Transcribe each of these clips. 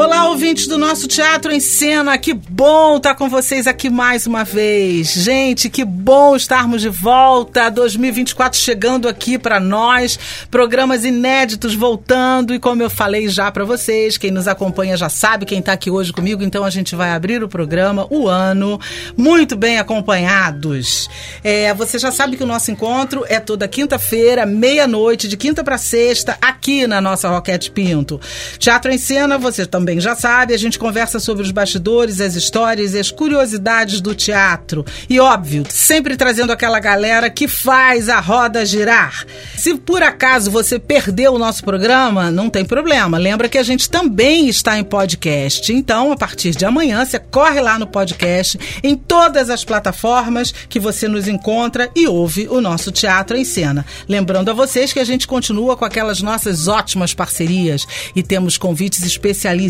Olá, ouvintes do nosso Teatro em Cena, que bom estar com vocês aqui mais uma vez. Gente, que bom estarmos de volta. 2024 chegando aqui para nós, programas inéditos voltando e como eu falei já para vocês, quem nos acompanha já sabe quem está aqui hoje comigo, então a gente vai abrir o programa, o ano, muito bem acompanhados. É, você já sabe que o nosso encontro é toda quinta-feira, meia-noite, de quinta para sexta, aqui na nossa Roquete Pinto. Teatro em Cena, você também também já sabe, a gente conversa sobre os bastidores, as histórias e as curiosidades do teatro. E óbvio, sempre trazendo aquela galera que faz a roda girar. Se por acaso você perdeu o nosso programa, não tem problema. Lembra que a gente também está em podcast. Então, a partir de amanhã, você corre lá no podcast, em todas as plataformas que você nos encontra e ouve o nosso Teatro em Cena. Lembrando a vocês que a gente continua com aquelas nossas ótimas parcerias e temos convites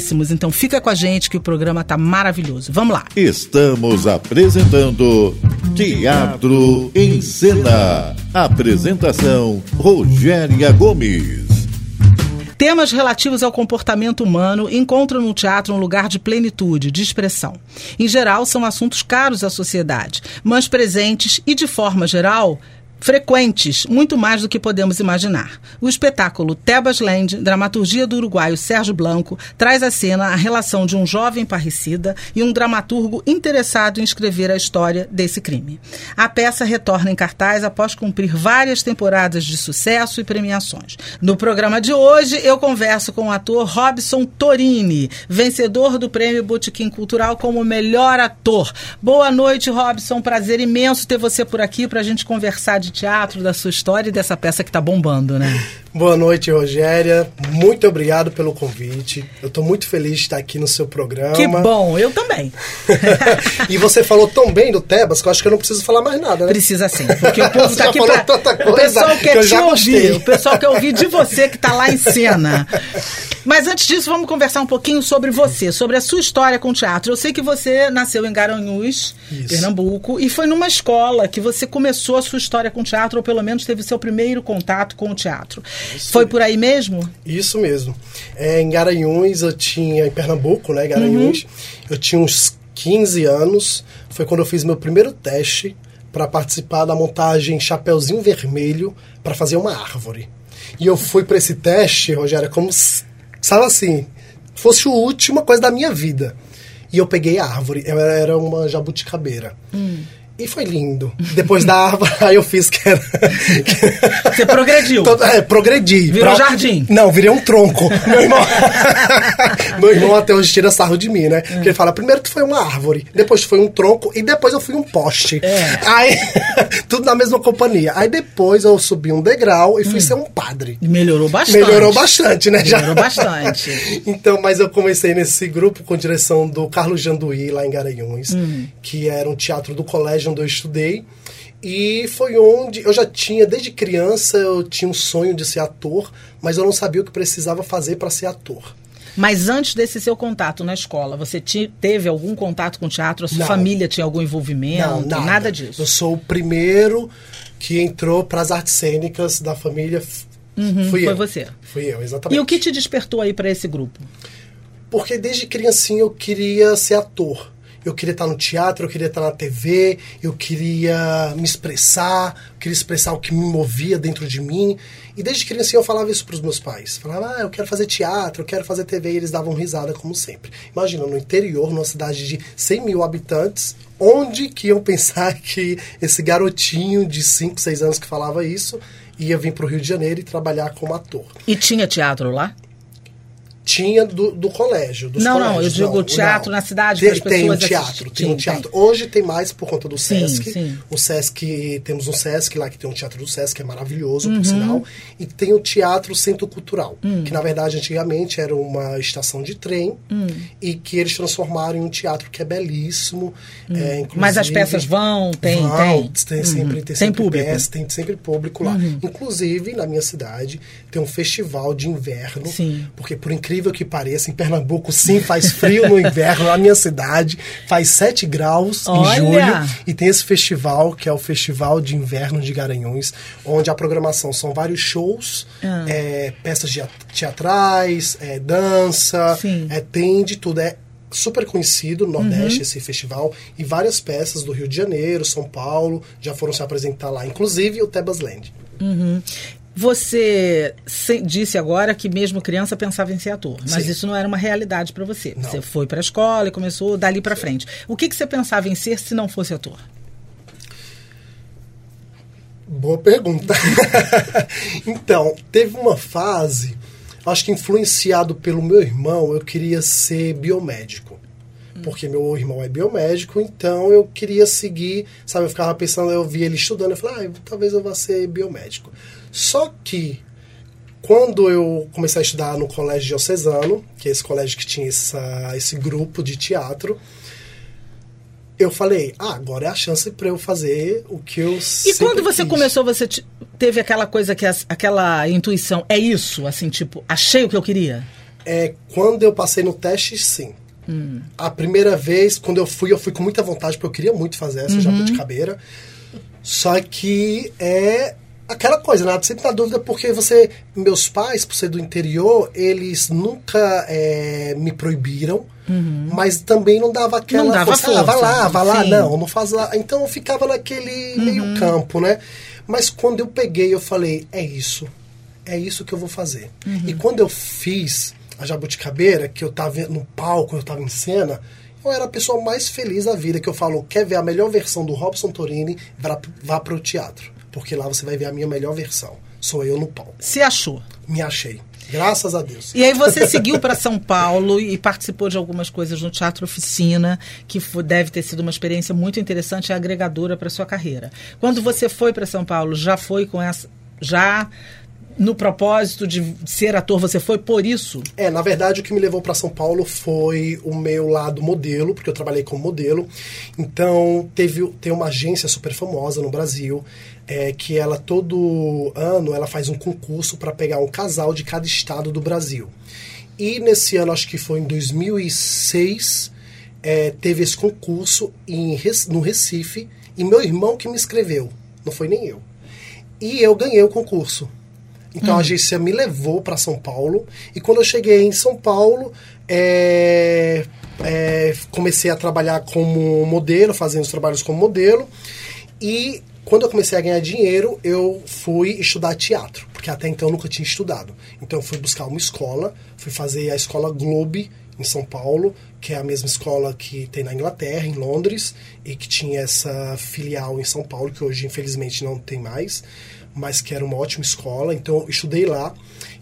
especialistas então fica com a gente que o programa tá maravilhoso. Vamos lá. Estamos apresentando Teatro em Cena. Apresentação Rogéria Gomes. Temas relativos ao comportamento humano encontram no teatro um lugar de plenitude, de expressão. Em geral, são assuntos caros à sociedade, mas presentes e, de forma geral, frequentes, muito mais do que podemos imaginar. O espetáculo Tebas Land, dramaturgia do uruguaio Sérgio Blanco, traz à cena a relação de um jovem parricida e um dramaturgo interessado em escrever a história desse crime. A peça retorna em cartaz após cumprir várias temporadas de sucesso e premiações. No programa de hoje, eu converso com o ator Robson Torini, vencedor do Prêmio Botequim Cultural como melhor ator. Boa noite, Robson. Prazer imenso ter você por aqui para a gente conversar de de teatro, da sua história e dessa peça que está bombando, né? Boa noite, Rogéria. Muito obrigado pelo convite. Eu estou muito feliz de estar aqui no seu programa. Que bom, eu também. e você falou tão bem do Tebas que eu acho que eu não preciso falar mais nada, né? Precisa sim, porque o povo está aqui para... O pessoal quer te ouvir, o pessoal quer ouvir de você que está lá em cena. Mas antes disso, vamos conversar um pouquinho sobre você, sobre a sua história com o teatro. Eu sei que você nasceu em Garanhuns, Isso. Pernambuco, e foi numa escola que você começou a sua história com o teatro, ou pelo menos teve seu primeiro contato com o teatro. Isso Foi por aí mesmo? Isso mesmo. É, em Garanhuns, eu tinha, em Pernambuco, né, Garanhuns, uhum. eu tinha uns 15 anos. Foi quando eu fiz meu primeiro teste para participar da montagem Chapeuzinho Vermelho para fazer uma árvore. E eu fui para esse teste, Rogério, como, sabe assim, fosse a última coisa da minha vida. E eu peguei a árvore, eu era uma jabuticabeira. Hum. E foi lindo. Depois da árvore, aí eu fiz que era. Você progrediu? Todo, é, progredi. Virou pra... jardim? Não, virei um tronco. Meu irmão. Meu irmão até hoje tira sarro de mim, né? Hum. Porque ele fala: primeiro tu foi uma árvore, depois tu foi um tronco e depois eu fui um poste. É. Aí, tudo na mesma companhia. Aí depois eu subi um degrau e fui hum. ser um padre. Melhorou bastante. Melhorou bastante, né? Melhorou Já. bastante. então, mas eu comecei nesse grupo com direção do Carlos Janduí, lá em Garanhuns, hum. que era um teatro do colégio onde eu estudei. E foi onde eu já tinha, desde criança, eu tinha um sonho de ser ator, mas eu não sabia o que precisava fazer para ser ator. Mas antes desse seu contato na escola, você teve algum contato com teatro? A sua não. família tinha algum envolvimento? Não, nada. nada disso. Eu sou o primeiro que entrou para as artes cênicas da família. Uhum, Fui foi eu. você. Fui eu, exatamente. E o que te despertou aí para esse grupo? Porque desde criancinha eu queria ser ator eu queria estar no teatro, eu queria estar na TV, eu queria me expressar, eu queria expressar o que me movia dentro de mim. E desde criança eu falava isso para os meus pais. Falava, ah, eu quero fazer teatro, eu quero fazer TV, e eles davam risada como sempre. Imagina, no interior, numa cidade de 100 mil habitantes, onde que iam pensar que esse garotinho de 5, 6 anos que falava isso ia vir para o Rio de Janeiro e trabalhar como ator. E tinha teatro lá? Tinha do, do colégio, dos Não, não, eu digo teatro na cidade Tem, tem um teatro, assistirem. tem um Tem, teatro. Hoje tem mais por conta do Sim, Sesc. sim. O Sesc, temos um Sesc lá que tem um teatro do Sesc, que é maravilhoso, Uhum. por sinal. E tem o Teatro Centro Cultural, Hum. que na verdade antigamente era uma estação de trem Hum. e que eles transformaram em um teatro que é belíssimo. é, Hum. Mas as peças vão, tem, Vão, tem. tem sempre, Uhum. tem Tem sempre público. Uhum. peça, tem sempre público lá. Inclusive, na minha cidade, tem um festival de inverno. Sim. Porque, por incrível que pareça, em Pernambuco, sim, faz frio no inverno. Na minha cidade, faz 7 graus Olha! em julho. E tem esse festival, que é o Festival de Inverno de Garanhuns, onde a programação são vários shows, Ah. é, peças de teatrais, é, dança, Sim. é, tem de tudo. É super conhecido no Uhum. Nordeste esse festival e várias peças do Rio de Janeiro, São Paulo já foram se apresentar lá, inclusive o Tebas Land. Você se- disse agora que mesmo criança pensava em ser ator, mas Sim. isso não era uma realidade para você. Não. Você foi para a escola e começou dali para frente. O que, que você pensava em ser se não fosse ator? Boa pergunta. então, teve uma fase, acho que influenciado pelo meu irmão, eu queria ser biomédico. Porque meu irmão é biomédico, então eu queria seguir, sabe? Eu ficava pensando, eu via ele estudando, eu falei, ah, talvez eu vá ser biomédico. Só que, quando eu comecei a estudar no colégio diocesano, que é esse colégio que tinha essa, esse grupo de teatro, eu falei, ah, agora é a chance para eu fazer o que eu E quando você quis. começou, você te- teve aquela coisa que as- aquela intuição, é isso, assim, tipo, achei o que eu queria. É, quando eu passei no teste, sim. Hum. A primeira vez, quando eu fui, eu fui com muita vontade, porque eu queria muito fazer essa Uhum. jabuticabeira. Só que é aquela coisa, né? Sempre na dúvida, porque você... Meus pais, por ser do interior, eles nunca é, me proibiram, mas também não dava aquela Uhum. Não dava força. Ah, vai força, lá, vai lá. sim. Não, não faz lá. Então eu ficava naquele meio campo, né? Mas quando eu peguei, eu falei, é isso. É isso que eu vou fazer. E quando eu fiz a Jabuticabeira, que eu tava no palco, eu tava em cena, eu era a pessoa mais feliz da vida, que eu falo, quer ver a melhor versão do Robson Torini, vá, vá pro teatro. Porque lá você vai ver a minha melhor versão. Sou eu no palco. Se achou. Me achei. Graças a Deus. E aí você seguiu para São Paulo e participou de algumas coisas no Teatro Oficina, que deve ter sido uma experiência muito interessante e agregadora para sua carreira. Quando você foi para São Paulo, já foi com essa já no propósito de ser ator, você foi por isso? É, na verdade, o que me levou para São Paulo foi o meu lado modelo, porque eu trabalhei como modelo. Então, teve tem uma agência super famosa no Brasil, é, que ela todo ano ela faz um concurso para pegar um casal de cada estado do Brasil. E nesse ano, acho que foi em 2006, é, teve esse concurso em, no Recife, e meu irmão que me inscreveu, não foi nem eu. E eu ganhei o concurso. Então a agência me levou para São Paulo e quando eu cheguei em São Paulo, é, é, comecei a trabalhar como modelo, fazendo os trabalhos como modelo. E quando eu comecei a ganhar dinheiro, eu fui estudar teatro, porque até então eu nunca tinha estudado. Então eu fui buscar uma escola, fui fazer a escola Globe em São Paulo, que é a mesma escola que tem na Inglaterra, em Londres, e que tinha essa filial em São Paulo, que hoje infelizmente não tem mais mas que era uma ótima escola, então eu estudei lá.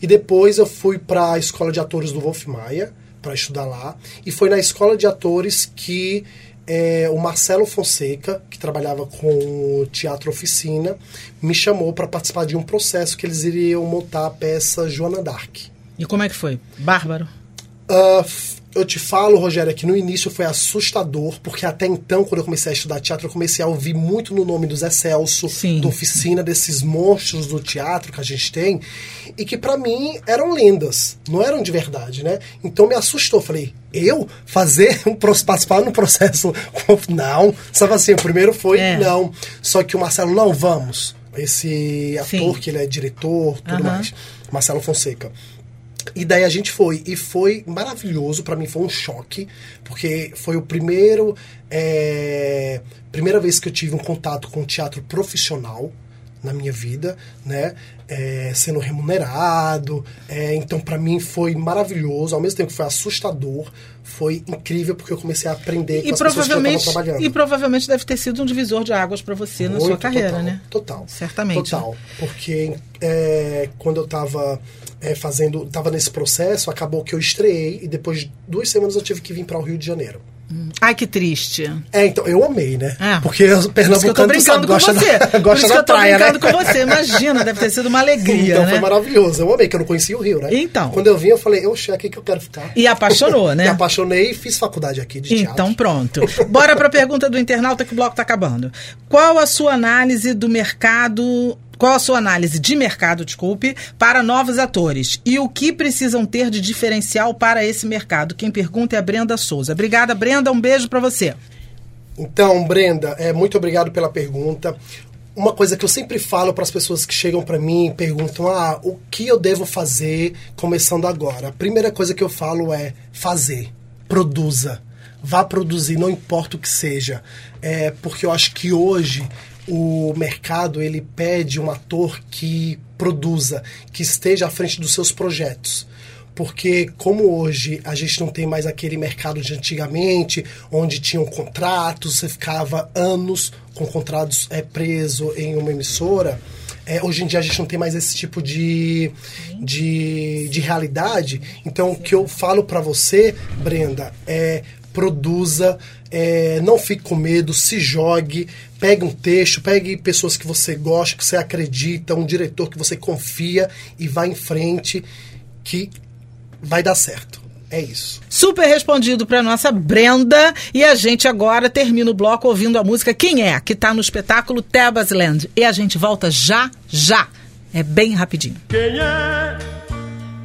E depois eu fui para a escola de atores do Wolf Maia para estudar lá. E foi na escola de atores que é, o Marcelo Fonseca, que trabalhava com o Teatro Oficina, me chamou para participar de um processo que eles iriam montar a peça Joana Dark. E como é que foi? Bárbaro. F- eu te falo, Rogério, que no início foi assustador, porque até então, quando eu comecei a estudar teatro, eu comecei a ouvir muito no nome do Zé Celso, Sim. do Oficina, desses monstros do teatro que a gente tem, e que pra mim eram lendas, não eram de verdade, né? Então me assustou. Falei, eu fazer um participar no processo? Não. Sabe assim, o primeiro foi É. não. Só que o Marcelo, não, vamos. Esse ator Sim. que ele é diretor, tudo mais. Marcelo Fonseca. E daí a gente foi. E foi maravilhoso, pra mim foi um choque, porque foi o primeiro. é, primeira vez que eu tive um contato com teatro profissional na minha vida, né? É, sendo remunerado. É, então, para mim foi maravilhoso. Ao mesmo tempo que foi assustador, foi incrível porque eu comecei a aprender com E as pessoas que eu provavelmente, trabalhando. e provavelmente deve ter sido um divisor de águas para você na sua Muito, carreira, total, né? Total. Certamente. Total. Porque é, quando eu estava fazendo, estava nesse processo, acabou que eu estreiei e depois de duas semanas eu tive que vir para o Rio de Janeiro. Ai, que triste. É, então, eu amei, né? É. Porque Por pernambucanos, tu brincando sabe, com gosta você. da, Por gosta isso que eu tô praia, né? brincando com você. Imagina, deve ter sido uma alegria, Então né? foi maravilhoso. Eu amei, que eu não conhecia o Rio, né? Então. Quando eu vim, eu falei, oxe, é aqui que eu quero ficar. E apaixonou, né? Me apaixonei e fiz faculdade aqui de teatro. Então pronto. Bora para a pergunta do internauta que o bloco está acabando. Qual a sua análise do mercado? Qual a sua análise de mercado, desculpe, para novos atores? E o que precisam ter de diferencial para esse mercado? Quem pergunta é a Brenda Souza. Obrigada, Brenda. Um beijo para você. Então, Brenda, é, muito obrigado pela pergunta. Uma coisa que eu sempre falo para as pessoas que chegam para mim e perguntam: ah, o que eu devo fazer começando agora? A primeira coisa que eu falo é fazer, produza, vá produzir, não importa o que seja, é porque eu acho que hoje o mercado ele pede um ator que produza, que esteja à frente dos seus projetos porque como hoje a gente não tem mais aquele mercado de antigamente, onde tinham contratos, você ficava anos com contratos é, preso em uma emissora, é, hoje em dia a gente não tem mais esse tipo de, de, de realidade. Então o que eu falo para você, Brenda, é produza, é, não fique com medo, se jogue, pegue um texto, pegue pessoas que você gosta, que você acredita, um diretor que você confia e vá em frente que vai dar certo. É isso. Super respondido para nossa Brenda. E a gente agora termina o bloco ouvindo a música Quem é? Que está no espetáculo Tebas Land. E a gente volta já, já. É bem rapidinho. Quem é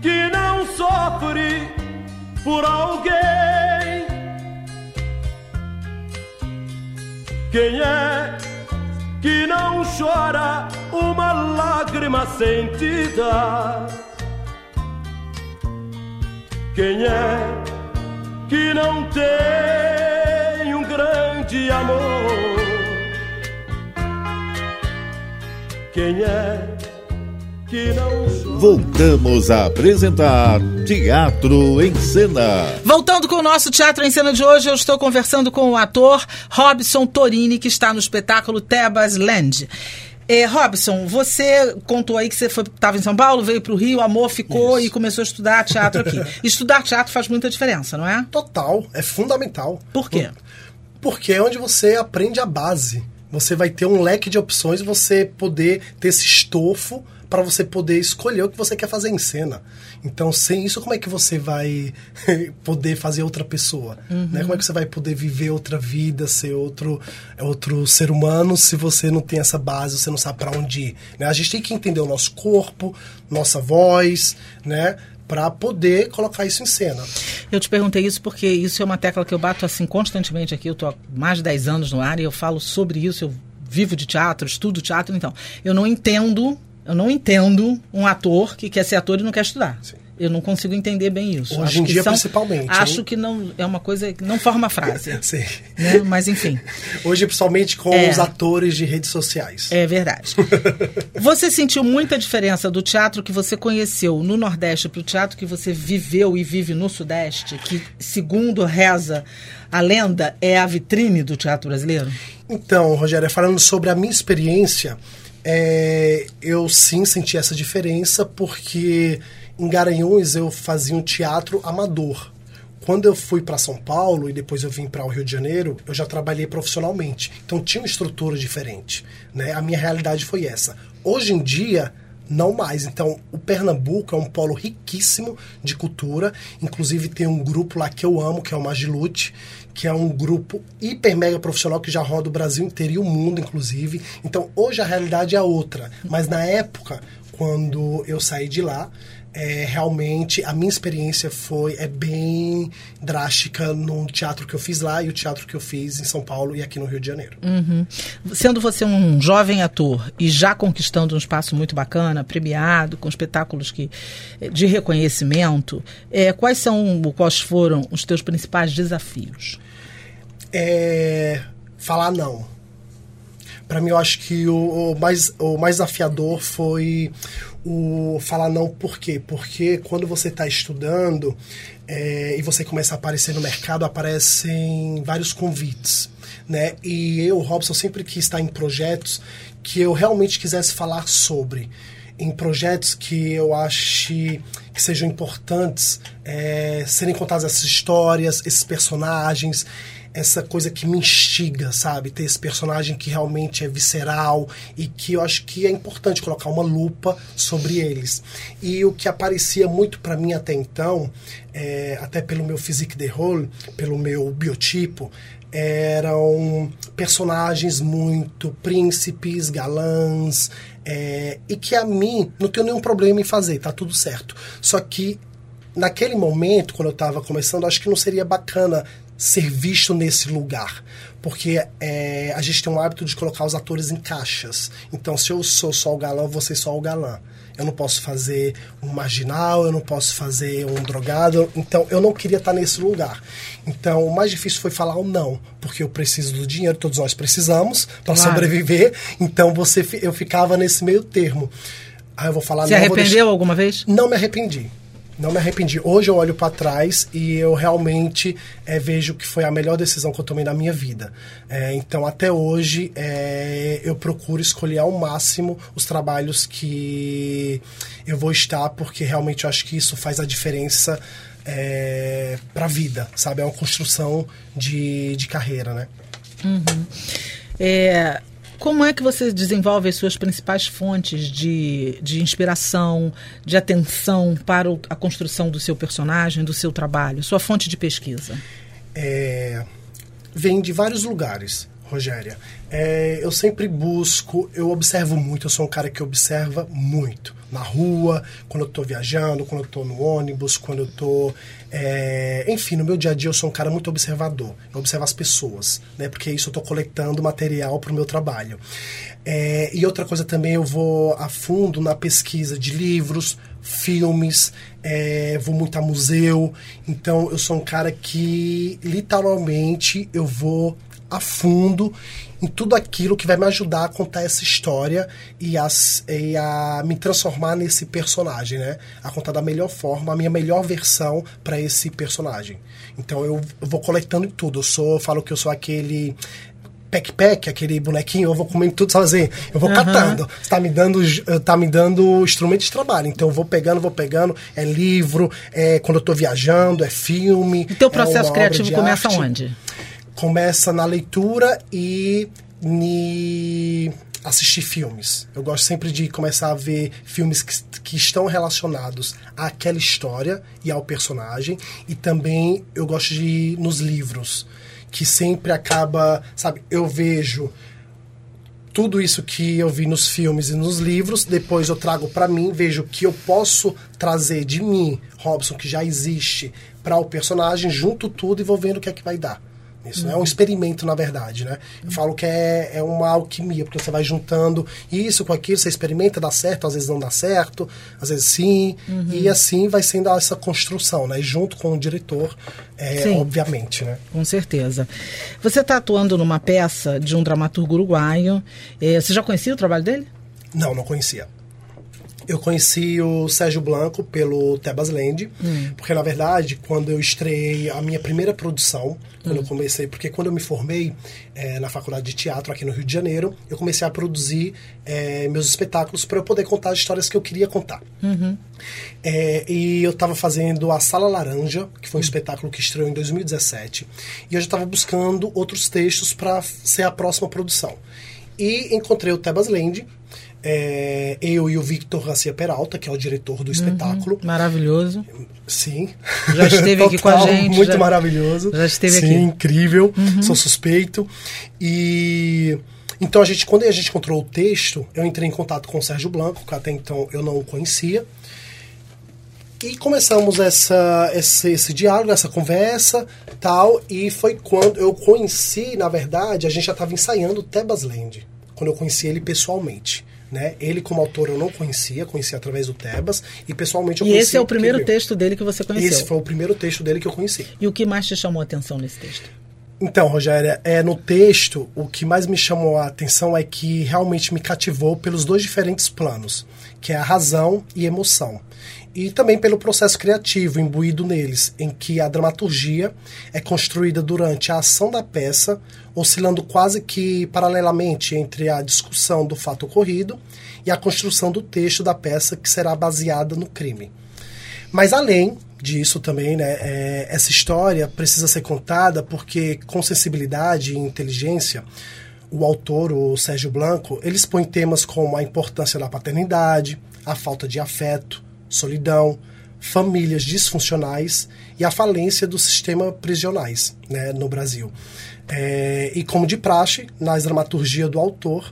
que não sofre por alguém? Quem é que não chora uma lágrima sentida? Quem é que não tem um grande amor? Quem é? Voltamos a apresentar Teatro em Cena. Voltando com o nosso Teatro em Cena de hoje, eu estou conversando com o ator Robson Torini, que está no espetáculo Tebas Land. É, Robson, você contou aí que você estava em São Paulo, veio para o Rio, amor, ficou Isso. e começou a estudar teatro aqui. Estudar teatro faz muita diferença, não é? Total, é fundamental. Por quê? Porque é onde você aprende a base. Você vai ter um leque de opções e você poder ter esse estofo para você poder escolher o que você quer fazer em cena. Então, sem isso, como é que você vai poder fazer outra pessoa? Né? Como é que você vai poder viver outra vida, ser outro, outro ser humano, se você não tem essa base, você não sabe para onde ir? Né? A gente tem que entender o nosso corpo, nossa voz, né? Para poder colocar isso em cena. Eu te perguntei isso porque isso é uma tecla que eu bato assim constantemente aqui. Eu estou há mais de 10 anos no ar e eu falo sobre isso. Eu vivo de teatro, estudo teatro, então. Eu não entendo, eu não entendo um ator que quer ser ator e não quer estudar. Sim. Eu não consigo entender bem isso. Hoje Acho em que dia, principalmente, Acho hein? que não é uma coisa que não forma frase. Sim. né? Mas enfim. Hoje, principalmente com É. os atores de redes sociais. É verdade. Você sentiu muita diferença do teatro que você conheceu no Nordeste para o teatro que você viveu e vive no Sudeste, que, segundo reza a lenda, é a vitrine do teatro brasileiro? Então, Rogério, falando sobre a minha experiência, é, eu sim senti essa diferença porque em Garanhuns eu fazia um teatro amador. Quando eu fui para São Paulo e depois eu vim para o Rio de Janeiro, eu já trabalhei profissionalmente. Então tinha uma estrutura diferente. Né? A minha realidade foi essa. Hoje em dia, não mais. Então, o Pernambuco é um polo riquíssimo de cultura. Inclusive, tem um grupo lá que eu amo, que é o Magilute, que é um grupo hiper mega profissional que já roda o Brasil inteiro e o mundo, inclusive. Então, hoje a realidade é outra. Mas na época, quando eu saí de lá, é, realmente a minha experiência foi é bem drástica no teatro que eu fiz lá e o teatro que eu fiz em São Paulo e aqui no Rio de Janeiro. Uhum. Sendo você um jovem ator e já conquistando um espaço muito bacana, premiado, com espetáculos que, de reconhecimento, é, quais são, quais foram os teus principais desafios? É, falar não. para mim eu acho que o, o, mais, o mais desafiador foi o falar não por quê? Porque quando você está estudando é, e você começa a aparecer no mercado, aparecem vários convites. Né? E eu, Robson, sempre quis estar em projetos que eu realmente quisesse falar sobre em projetos que eu ache que sejam importantes é, serem contadas essas histórias, esses personagens, essa coisa que me instiga, sabe? Ter esse personagem que realmente é visceral e que eu acho que é importante colocar uma lupa sobre eles. E o que aparecia muito para mim até então, é, até pelo meu physique de role, pelo meu biotipo, eram personagens muito príncipes, galãs, é, e que a mim não tenho nenhum problema em fazer, tá tudo certo. Só que naquele momento, quando eu estava começando, acho que não seria bacana ser visto nesse lugar. Porque é, a gente tem um hábito de colocar os atores em caixas. Então, se eu sou só o galã, você só o galã. Eu não posso fazer um marginal, eu não posso fazer um drogado. Então, eu não queria estar nesse lugar. Então, o mais difícil foi falar o não, porque eu preciso do dinheiro, todos nós precisamos para claro. sobreviver. Então, você, eu ficava nesse meio termo. Aí eu vou falar. Se arrependeu deixar... alguma vez? Não me arrependi não me arrependi. Hoje eu olho para trás e eu realmente é, vejo que foi a melhor decisão que eu tomei na minha vida. É, então, até hoje, é, eu procuro escolher ao máximo os trabalhos que eu vou estar, porque realmente eu acho que isso faz a diferença para a vida, sabe? É uma construção de, de carreira, né? Uhum. É, como é que você desenvolve as suas principais fontes de, de inspiração, de atenção para a construção do seu personagem, do seu trabalho, sua fonte de pesquisa? É, vem de vários lugares. Rogéria, é, eu sempre busco, eu observo muito, eu sou um cara que observa muito. Na rua, quando eu estou viajando, quando eu estou no ônibus, quando eu estou. É, enfim, no meu dia a dia eu sou um cara muito observador. Eu observo as pessoas, né? Porque isso eu estou coletando material para o meu trabalho. É, e outra coisa também, eu vou a fundo na pesquisa de livros, filmes, é, vou muito a museu. Então eu sou um cara que literalmente eu vou a fundo em tudo aquilo que vai me ajudar a contar essa história e a, e a me transformar nesse personagem, né? A contar da melhor forma, a minha melhor versão para esse personagem. Então eu, eu vou coletando tudo. Eu sou, eu falo que eu sou aquele pack-pack, aquele bonequinho, eu vou comendo tudo sozinho. Eu vou uhum. catando. Está me dando, tá me dando instrumento de trabalho. Então eu vou pegando, vou pegando. É livro, é quando eu estou viajando, é filme. O teu processo é criativo começa arte. onde? Começa na leitura e ni assistir filmes. Eu gosto sempre de começar a ver filmes que, que estão relacionados àquela história e ao personagem. E também eu gosto de ir nos livros, que sempre acaba, sabe, eu vejo tudo isso que eu vi nos filmes e nos livros, depois eu trago para mim, vejo que eu posso trazer de mim, Robson, que já existe, para o personagem, junto tudo e vou vendo o que é que vai dar. Isso uhum. é um experimento, na verdade, né? Eu falo que é, é uma alquimia, porque você vai juntando isso com aquilo, você experimenta, dá certo, às vezes não dá certo, às vezes sim, uhum. e assim vai sendo essa construção, né? Junto com o diretor, é, obviamente, né? Com certeza. Você está atuando numa peça de um dramaturgo uruguaio. É, você já conhecia o trabalho dele? Não, não conhecia. Eu conheci o Sérgio Blanco pelo Tebas Land, hum. porque na verdade, quando eu estreiei a minha primeira produção, quando hum. eu comecei, porque quando eu me formei é, na faculdade de teatro aqui no Rio de Janeiro, eu comecei a produzir é, meus espetáculos para eu poder contar as histórias que eu queria contar. Uhum. É, e eu estava fazendo a Sala Laranja, que foi um hum. espetáculo que estreou em 2017, e eu já estava buscando outros textos para ser a próxima produção. E encontrei o Tebas Land, é, eu e o Victor Garcia Peralta, que é o diretor do uhum, espetáculo. Maravilhoso. Sim. Já esteve aqui com a gente. Muito já, maravilhoso. Já esteve Sim, aqui. Sim, incrível. Uhum. Sou suspeito. E então a gente, quando a gente encontrou o texto, eu entrei em contato com o Sérgio Blanco, que até então eu não o conhecia. E começamos essa, esse, esse diálogo, essa conversa, tal, e foi quando eu conheci, na verdade, a gente já estava ensaiando Tebas Land, quando eu conheci ele pessoalmente. Né? Ele, como autor, eu não conhecia, conhecia através do Tebas, e pessoalmente eu E esse é o primeiro texto dele que você conheceu? Esse foi o primeiro texto dele que eu conheci. E o que mais te chamou a atenção nesse texto? Então, Rogério, é, no texto, o que mais me chamou a atenção é que realmente me cativou pelos dois diferentes planos, que é a razão e emoção. E também pelo processo criativo imbuído neles, em que a dramaturgia é construída durante a ação da peça, oscilando quase que paralelamente entre a discussão do fato ocorrido e a construção do texto da peça que será baseada no crime. Mas além disso também, né, é, essa história precisa ser contada porque com sensibilidade e inteligência, o autor, o Sérgio Blanco, ele expõe temas como a importância da paternidade, a falta de afeto, solidão, famílias disfuncionais e a falência do sistema prisionais né, no Brasil. É, e como de praxe, na dramaturgia do autor,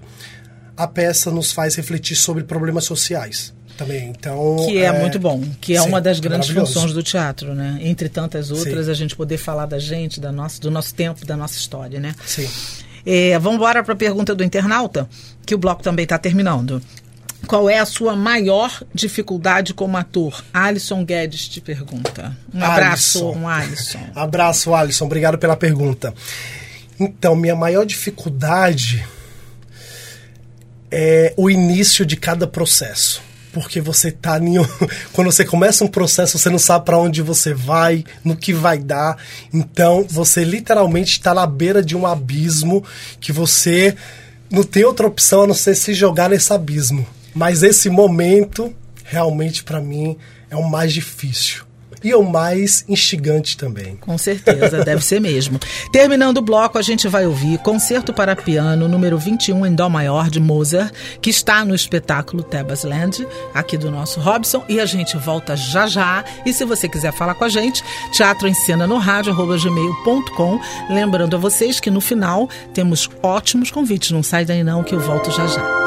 a peça nos faz refletir sobre problemas sociais, também. Então, que é, é, muito bom, que é sim, uma das grandes funções do teatro, né? Entre tantas outras, sim. a gente poder falar da gente, da nossa, do nosso tempo, da nossa história, né? Sim. É, vamos embora para a pergunta do internauta, que o bloco também está terminando. Qual é a sua maior dificuldade como ator? Alisson Guedes te pergunta. Um abraço, Alisson. um Alisson. abraço, Alisson. Obrigado pela pergunta. Então, minha maior dificuldade é o início de cada processo porque você tá em, quando você começa um processo você não sabe para onde você vai no que vai dar então você literalmente está na beira de um abismo que você não tem outra opção a não ser se jogar nesse abismo mas esse momento realmente para mim é o mais difícil e o mais instigante também. Com certeza, deve ser mesmo. Terminando o bloco, a gente vai ouvir Concerto para Piano número 21 em Dó Maior de Mozart, que está no espetáculo Tebas Land, aqui do nosso Robson, e a gente volta já já. E se você quiser falar com a gente, teatro em cena no rádio, gmail.com. Lembrando a vocês que no final temos ótimos convites. Não sai daí não, que eu volto já já.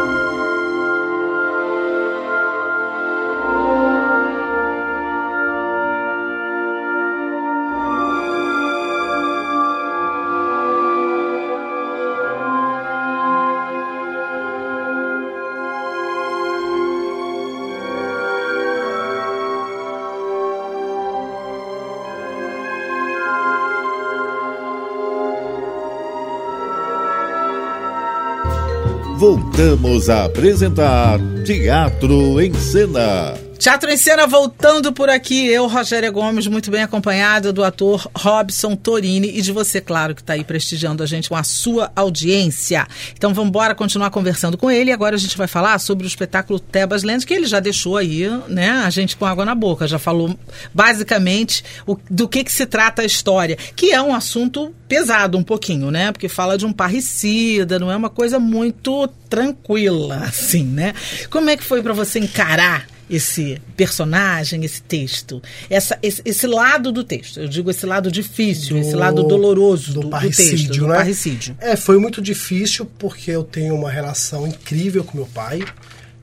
Voltamos a apresentar Teatro em Cena. Teatro em Cena voltando por aqui, eu, Rogéria Gomes, muito bem acompanhada do ator Robson Torini e de você, claro, que está aí prestigiando a gente com a sua audiência. Então vamos embora continuar conversando com ele. Agora a gente vai falar sobre o espetáculo Tebas Land, que ele já deixou aí, né, a gente com água na boca, já falou basicamente o, do que, que se trata a história, que é um assunto pesado um pouquinho, né, porque fala de um parricida, não é uma coisa muito tranquila, assim, né? Como é que foi para você encarar esse personagem, esse texto, essa, esse, esse, lado do texto. Eu digo esse lado difícil, do, esse lado doloroso do, do, parricídio, do texto, do né? parricídio. É, foi muito difícil porque eu tenho uma relação incrível com meu pai,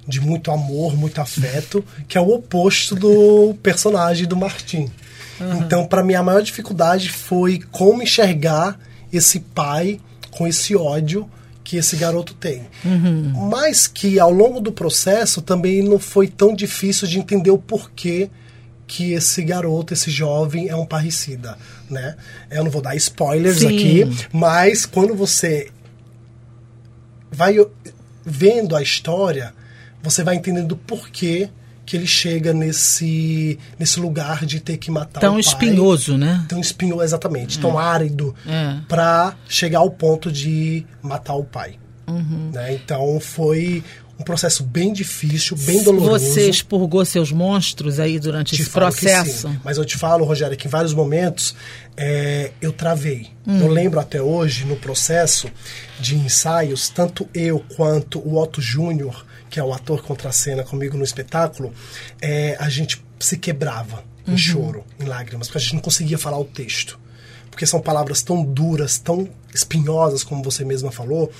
de muito amor, muito afeto, que é o oposto do personagem do Martim. Uhum. Então, para mim, a maior dificuldade foi como enxergar esse pai com esse ódio que esse garoto tem. Uhum. Mas que ao longo do processo também não foi tão difícil de entender o porquê que esse garoto, esse jovem é um parricida, né? Eu não vou dar spoilers Sim. aqui, mas quando você vai vendo a história, você vai entendendo o porquê que ele chega nesse, nesse lugar de ter que matar tão o pai. Tão espinhoso, né? Tão espinhoso, exatamente. É. Tão árido é. para chegar ao ponto de matar o pai. Uhum. Né? Então foi um processo bem difícil, bem doloroso. Você expurgou seus monstros aí durante te esse processo? Mas eu te falo, Rogério, que em vários momentos é, eu travei. Hum. Eu lembro até hoje, no processo de ensaios, tanto eu quanto o Otto Júnior, que é o ator contra a cena comigo no espetáculo, é, a gente se quebrava em uhum. choro, em lágrimas, porque a gente não conseguia falar o texto. Porque são palavras tão duras, tão espinhosas, como você mesma falou,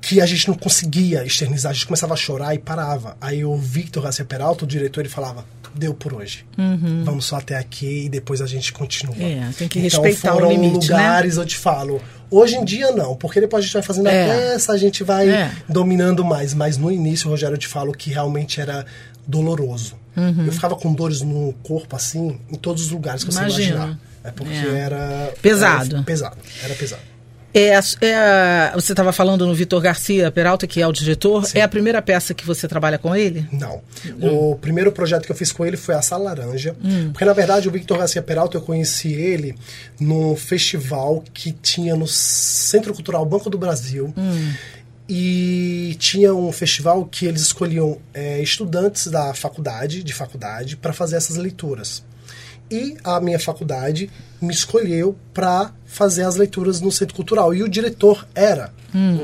que a gente não conseguia externizar. A gente começava a chorar e parava. Aí o Victor Garcia Peralta, o diretor, ele falava: deu por hoje. Uhum. Vamos só até aqui e depois a gente continua. É, tem que então, respeitar o limite, lugares, né? eu te falo, Hoje em dia não, porque depois a gente vai fazendo É. a peça, a gente vai É. dominando mais. Mas no início, Rogério, eu te falo que realmente era doloroso. Uhum. Eu ficava com dores no corpo, assim, em todos os lugares que você Imagino. imaginar. É porque É. era... Pesado. Era pesado, era pesado. É, é você estava falando no Vitor Garcia Peralta, que é o diretor. É a primeira peça que você trabalha com ele? Não. Hum. O primeiro projeto que eu fiz com ele foi a Sala Laranja. Porque, na verdade, o Victor Garcia Peralta, eu conheci ele num festival que tinha no Centro Cultural Banco do Brasil. Hum. E tinha um festival que eles escolhiam é, estudantes da faculdade, de faculdade, para fazer essas leituras. E a minha faculdade me escolheu para fazer as leituras no Centro Cultural. E o diretor era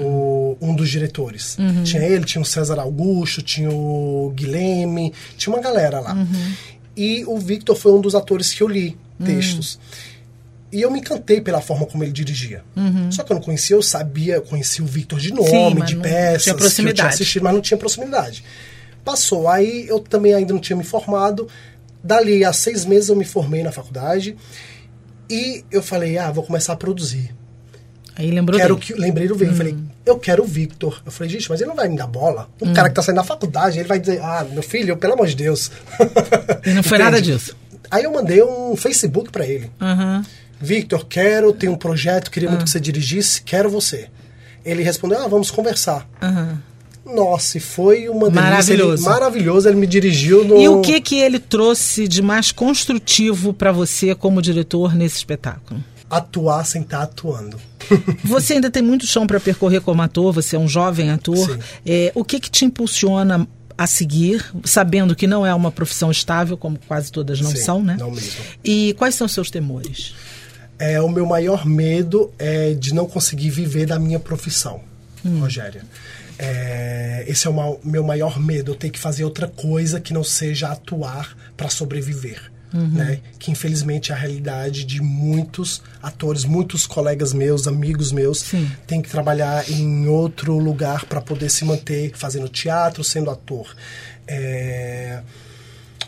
o- um dos diretores. Tinha ele, tinha o César Augusto, tinha o Guilherme, tinha uma galera lá. E o Victor foi um dos atores que eu li textos. E eu me encantei pela forma como ele dirigia. Só que eu não conhecia, eu sabia, eu conhecia o Victor de nome, Sim, de peças, tinha que eu tinha proximidade. assistido, mas não tinha proximidade. Passou, aí eu também ainda não tinha me formado. Dali a seis meses eu me formei na faculdade. E eu falei, ah, vou começar a produzir. Aí lembrou Quero dele. que, lembrei do Victor. Eu falei, eu quero o Victor. Eu falei, gente, mas ele não vai me dar bola. Um cara que tá saindo da faculdade, ele vai dizer, ah, meu filho, pelo amor de Deus. E não foi nada disso. Aí eu mandei um Facebook pra ele. Aham. Victor, quero, tenho um projeto, queria muito que você dirigisse, quero você. Ele respondeu, ah, vamos conversar. Aham. Nossa, e foi uma delícia. Maravilhoso. Ele, maravilhoso, ele me dirigiu no... E o que que ele trouxe de mais construtivo para você como diretor nesse espetáculo? Atuar sem estar atuando. Você ainda tem muito chão para percorrer como ator, você é um jovem ator. É, o que que te impulsiona a seguir, sabendo que não é uma profissão estável, como quase todas não Sim, são, né? não mesmo. E quais são os seus temores? É, o meu maior medo é de não conseguir viver da minha profissão, Rogéria. É, esse é o meu maior medo, eu ter que fazer outra coisa que não seja atuar para sobreviver. Né? Que infelizmente é a realidade de muitos atores, muitos colegas meus, amigos meus, Sim. tem que trabalhar em outro lugar para poder se manter fazendo teatro, sendo ator. É,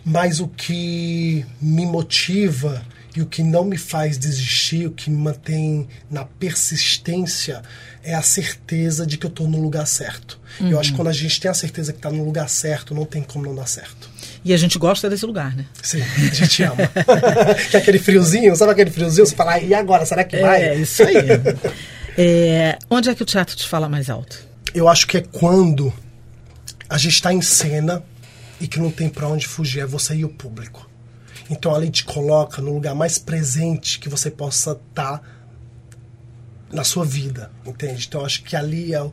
mas o que me motiva e o que não me faz desistir, o que me mantém na persistência, é a certeza de que eu estou no lugar certo. Eu acho que quando a gente tem a certeza que está no lugar certo, não tem como não dar certo. E a gente gosta desse lugar, né? Sim, a gente ama. que é aquele friozinho, sabe aquele friozinho? Você fala, "Ah, e agora, será que vai? É, isso aí. É, onde é que o teatro te fala mais alto? Eu acho que é quando a gente está em cena e que não tem para onde fugir, é você e o público. Então ali te coloca no lugar mais presente que você possa estar na sua vida, entende? Então eu acho que ali é,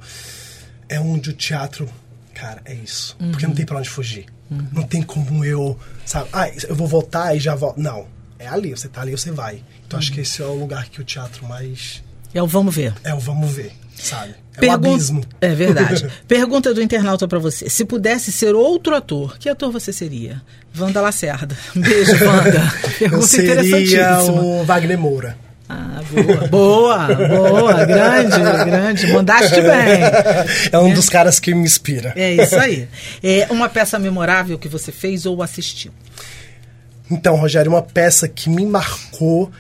é onde o teatro, cara, é isso. Porque não tem para onde fugir. Não tem como eu, sabe, ah, eu vou voltar e já volto. Não, é ali, você tá ali, você vai. Então acho que esse é o lugar que o teatro mais É o vamos ver. é o vamos ver, sabe? É Pergun- o abismo. É verdade. Pergunta do internauta pra você. Se pudesse ser outro ator, que ator você seria? Wanda Lacerda. Beijo, Wanda. Eu Pergunta seria interessantíssima. o Wagner Moura. Ah, boa. Boa, boa. Grande, grande. Mandaste bem. É um dos caras que me inspira. É isso aí. É uma peça memorável que você fez ou assistiu? Então, Rogério, uma peça que me marcou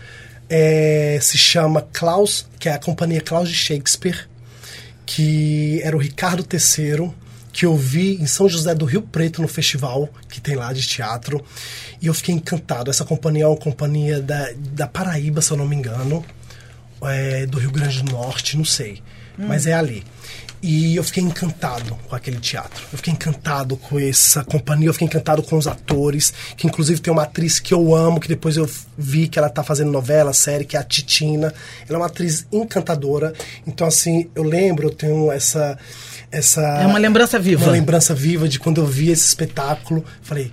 é, se chama Klaus, que é a companhia Klaus de Shakespeare, que era o Ricardo Terceiro, que eu vi em São José do Rio Preto, no festival que tem lá de teatro. E eu fiquei encantado. Essa companhia é uma companhia da, da Paraíba, se eu não me engano, é, do Rio Grande do Norte, não sei. Mas é ali. E eu fiquei encantado com aquele teatro. Eu fiquei encantado com essa companhia, eu fiquei encantado com os atores, que inclusive tem uma atriz que eu amo, que depois eu vi que ela tá fazendo novela, série, que é a Titina. Ela é uma atriz encantadora. Então, assim, eu lembro, eu tenho essa. essa É uma lembrança viva. Uma lembrança viva de quando eu vi esse espetáculo. Falei,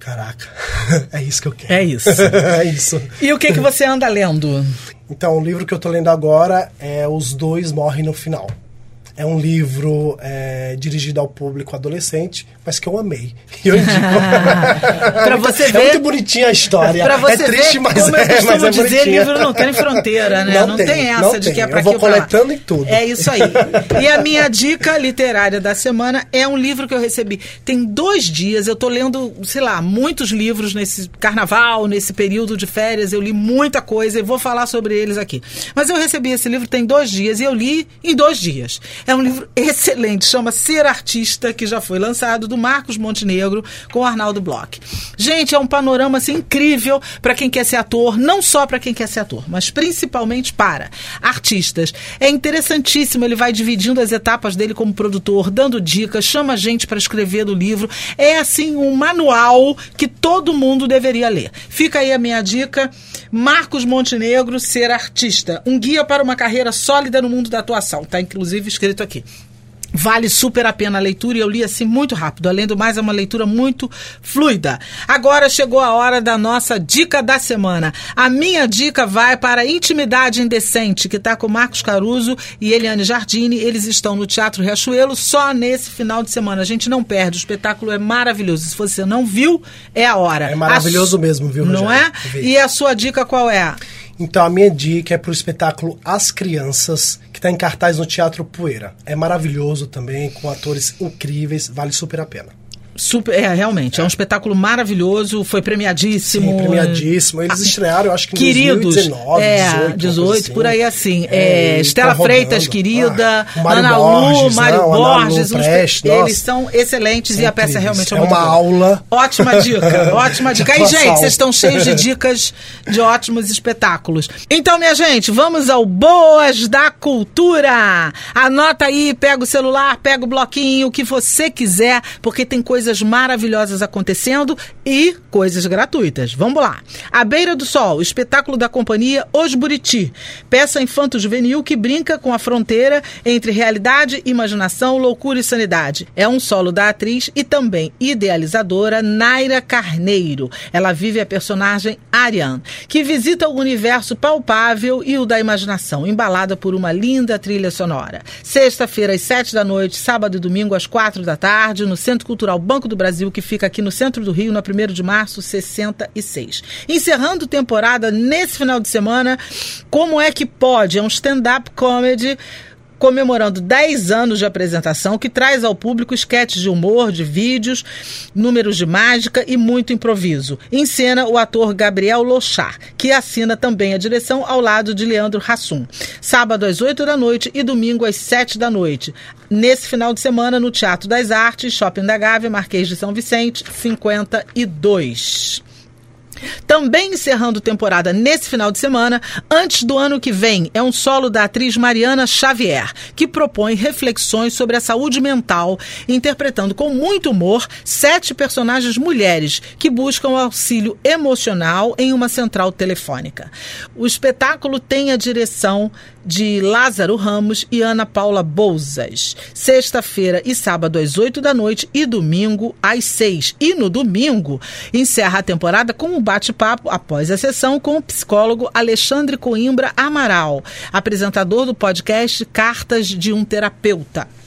caraca, é isso que eu quero. É isso. é isso. E o que, que você anda lendo? Então, o livro que eu tô lendo agora é Os Dois Morrem no Final. É um livro é, dirigido ao público adolescente, mas que eu amei. E eu indico. Pra você é ver- muito bonitinha a história. Pra você é triste, ver, mas como é, eu costumo mas é dizer, bonitinha. livro não tem fronteira, né? Não, Não tem, tem, essa não de que é tem. pra Eu vou coletando em tudo. É isso aí. E a minha dica literária da semana é um livro que eu recebi. Tem dois dias, eu tô lendo, sei lá, muitos livros nesse carnaval, nesse período de férias, eu li muita coisa e vou falar sobre eles aqui. Mas eu recebi esse livro tem dois dias e eu li em dois dias. É um livro excelente, chama Ser Artista, que já foi lançado, do Marcos Montenegro, com Arnaldo Bloch. Gente, é um panorama assim, incrível para quem quer ser ator, não só para quem quer ser ator, mas principalmente para artistas. É interessantíssimo, ele vai dividindo as etapas dele como produtor, dando dicas, chama gente para escrever do livro. É assim um manual que todo mundo deveria ler. Fica aí a minha dica. Marcos Montenegro, Ser Artista, um guia para uma carreira sólida no mundo da atuação. Tá inclusive escrito aqui. Vale super a pena a leitura e eu li assim muito rápido. Além do mais, é uma leitura muito fluida. Agora chegou a hora da nossa dica da semana. A minha dica vai para Intimidade Indecente, que está com Marcos Caruso e Eliane Jardini. Eles estão no Teatro Riachuelo só nesse final de semana. A gente não perde. O espetáculo é maravilhoso. Se você não viu, é a hora. É maravilhoso su- mesmo, viu, Não Rogério? é? Vi. E a sua dica qual é? Então, a minha dica é pro espetáculo As Crianças, está em cartaz no Teatro Poeira. É maravilhoso também, com atores incríveis, vale super a pena. Super, é, realmente, é um espetáculo maravilhoso, foi premiadíssimo. Sim, premiadíssimo. Eles Ah, estrearam, acho que em Queridos, 2019, é, 18, uma 18, coisa assim. por aí assim. É, É, e Estela tá rodando. Freitas, querida, Ah, Ana Lu, Borges, Mário não, Borges, uns- Prestes, eles nossa. são excelentes e a peça incríveis. realmente é, É uma boa. aula. Ótima dica, ótima dica. Aí, Atuação. gente, vocês estão cheios de dicas de ótimos espetáculos. Então, minha gente, vamos ao Boas da Cultura. Anota aí, pega o celular, pega o bloquinho, o que você quiser, porque tem coisas maravilhosas acontecendo e coisas gratuitas. Vamos lá. A Beira do Sol, espetáculo da companhia Os Buriti. Peça infanto-juvenil que brinca com a fronteira entre realidade, imaginação, loucura e sanidade. É um solo da atriz e também idealizadora Naira Carneiro. Ela vive a personagem Ariane, que visita o universo palpável e o da imaginação, embalada por uma linda trilha sonora. Sexta-feira, às sete da noite, sábado e domingo, às quatro da tarde, no Centro Cultural Banco do Brasil, que fica aqui no centro do Rio, na 1 de março, 66. Encerrando temporada nesse final de semana, como é que pode? É um stand-up comedy comemorando 10 anos de apresentação, que traz ao público esquetes de humor, de vídeos, números de mágica e muito improviso. Em cena, o ator Gabriel Lochar, que assina também a direção ao lado de Leandro Hassum. Sábado às 8 da noite e domingo às 7 da noite. Nesse final de semana, no Teatro das Artes, Shopping da Gávea, Marquês de São Vicente, 52. Também encerrando temporada nesse final de semana, antes do ano que vem, é um solo da atriz Mariana Xavier, que propõe reflexões sobre a saúde mental, interpretando com muito humor sete personagens mulheres que buscam auxílio emocional em uma central telefônica. O espetáculo tem a direção de Lázaro Ramos e Ana Paula Bouzas. Sexta-feira e sábado às 8 da noite e domingo às 6. E no domingo encerra a temporada com um bate-papo após a sessão com o psicólogo Alexandre Coimbra Amaral, apresentador do podcast Cartas de um Terapeuta.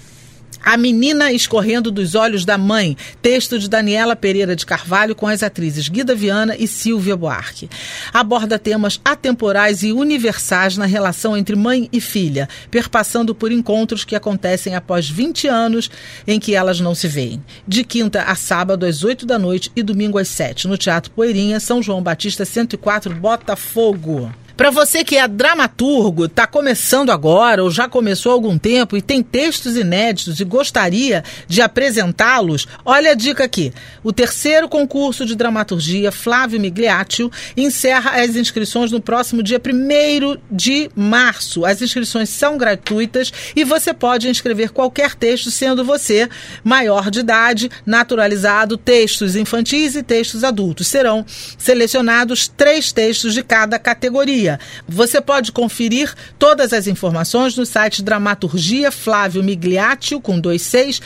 A Menina Escorrendo dos Olhos da Mãe, texto de Daniela Pereira de Carvalho com as atrizes Guida Viana e Silvia Buarque. Aborda temas atemporais e universais na relação entre mãe e filha, perpassando por encontros que acontecem após 20 anos em que elas não se veem. De quinta a sábado às 8 da noite e domingo às 7, no Teatro Poeirinha, São João Batista 104, Botafogo. Para você que é dramaturgo, está começando agora ou já começou há algum tempo e tem textos inéditos e gostaria de apresentá-los, olha a dica aqui. O terceiro concurso de dramaturgia Flávio Migliaccio encerra as inscrições no próximo dia 1 de março. As inscrições são gratuitas e você pode inscrever qualquer texto, sendo você maior de idade, naturalizado, textos infantis e textos adultos. Serão selecionados três textos de cada categoria. Você pode conferir todas as informações no site Dramaturgia Flávio Migliaccio, com dois seis,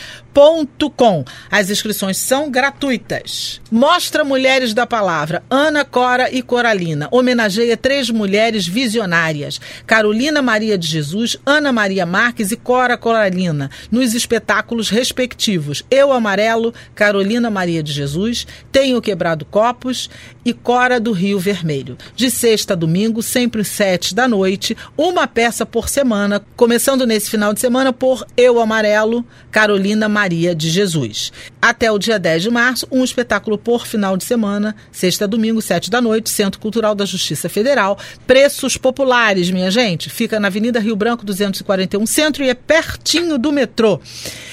Com. As inscrições são gratuitas. Mostra Mulheres da Palavra, Ana, Cora e Coralina. Homenageia três mulheres visionárias: Carolina Maria de Jesus, Ana Maria Marques e Cora Coralina, nos espetáculos respectivos Eu Amarelo, Carolina Maria de Jesus, Tenho Quebrado Copos e Cora do Rio Vermelho. De sexta a domingo, sempre sete da noite, uma peça por semana, começando nesse final de semana por Eu Amarelo, Carolina Maria de Jesus. Até o dia 10 de março, um espetáculo por final de semana, sexta domingo, sete da noite, Centro Cultural da Justiça Federal. Preços populares, minha gente. Fica na Avenida Rio Branco 241 Centro e é pertinho do metrô.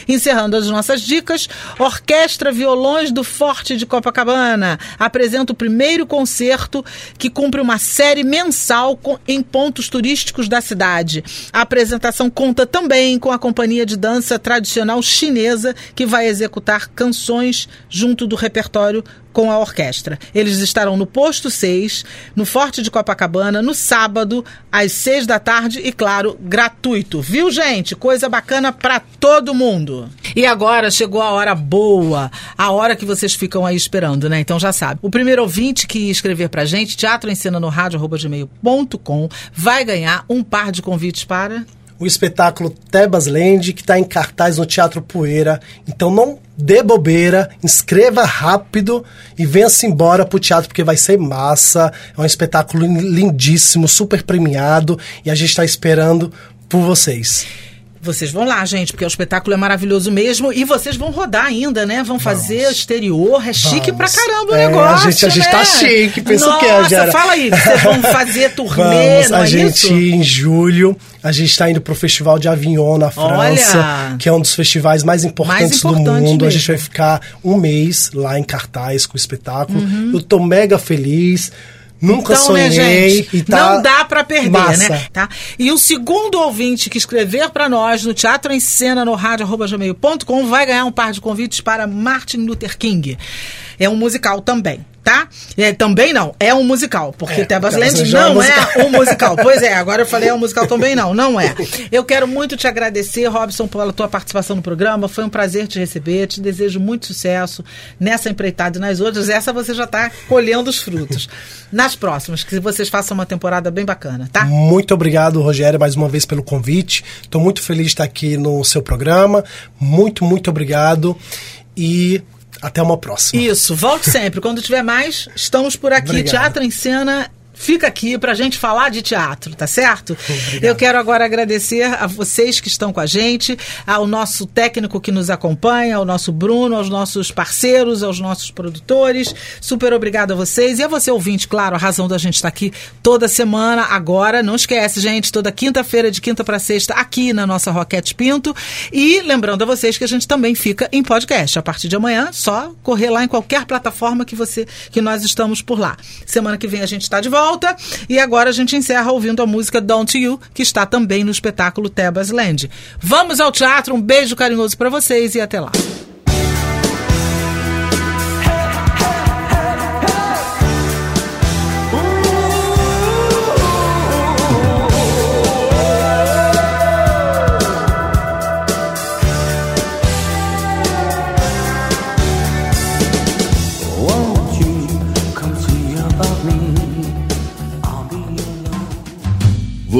Encerrando as nossas dicas, Orquestra Violões do Forte de Copacabana apresenta o primeiro concerto que cumpre uma série mensal em pontos turísticos da cidade. A apresentação conta também com a companhia de dança tradicional chinesa que vai executar canções junto do repertório com a orquestra. Eles estarão no posto 6, no Forte de Copacabana, no sábado, às 6 da tarde e, claro, gratuito. Viu, gente? Coisa bacana para todo mundo. E agora chegou a hora boa, a hora que vocês ficam aí esperando, né? Então já sabe. O primeiro ouvinte que escrever pra gente, teatro em cena no rádio.gmail.com, vai ganhar um par de convites para o espetáculo Tebas Land, que está em cartaz no Teatro Poeira. Então não dê bobeira, inscreva rápido e venha-se embora pro teatro, porque vai ser massa. É um espetáculo lindíssimo, super premiado, e a gente está esperando por vocês. Vocês vão lá, gente, porque o espetáculo é maravilhoso mesmo. E vocês vão rodar ainda, né? Vão fazer Vamos. exterior. É chique Vamos. pra caramba o é, negócio. A gente, a gente tá né? chique, pensa Nossa, o que é, Jara. fala aí, vocês vão fazer turnê, Vamos, não a é gente, isso? em julho, a gente está indo pro Festival de Avignon, na França, Olha. que é um dos festivais mais importantes mais importante do mundo. Mesmo. A gente vai ficar um mês lá em cartaz com o espetáculo. Uhum. Eu tô mega feliz. Nunca então, sonhei. Né, gente, tá não dá para perder, massa. né? Tá? E o segundo ouvinte que escrever para nós no Teatro em Cena no rádio.gmail.com vai ganhar um par de convites para Martin Luther King. É um musical também tá? É, também não, é um musical, porque é, Tebas Land não é, é um musical. Pois é, agora eu falei é um musical também não, não é. Eu quero muito te agradecer, Robson, pela tua participação no programa, foi um prazer te receber, te desejo muito sucesso nessa empreitada e nas outras, essa você já está colhendo os frutos. Nas próximas, que vocês façam uma temporada bem bacana, tá? Muito obrigado, Rogério, mais uma vez pelo convite, estou muito feliz de estar aqui no seu programa, muito, muito obrigado e até uma próxima. Isso, volte sempre. Quando tiver mais, estamos por aqui. Obrigado. Teatro em Cena fica aqui para a gente falar de teatro, tá certo? Obrigado. Eu quero agora agradecer a vocês que estão com a gente, ao nosso técnico que nos acompanha, ao nosso Bruno, aos nossos parceiros, aos nossos produtores. Super obrigado a vocês e a você ouvinte, claro, a razão da gente estar aqui toda semana agora. Não esquece, gente, toda quinta-feira de quinta para sexta aqui na nossa Roquete Pinto e lembrando a vocês que a gente também fica em podcast a partir de amanhã, só correr lá em qualquer plataforma que você que nós estamos por lá. Semana que vem a gente está de volta volta. E agora a gente encerra ouvindo a música Don't You, que está também no espetáculo Tebas Land. Vamos ao teatro, um beijo carinhoso para vocês e até lá.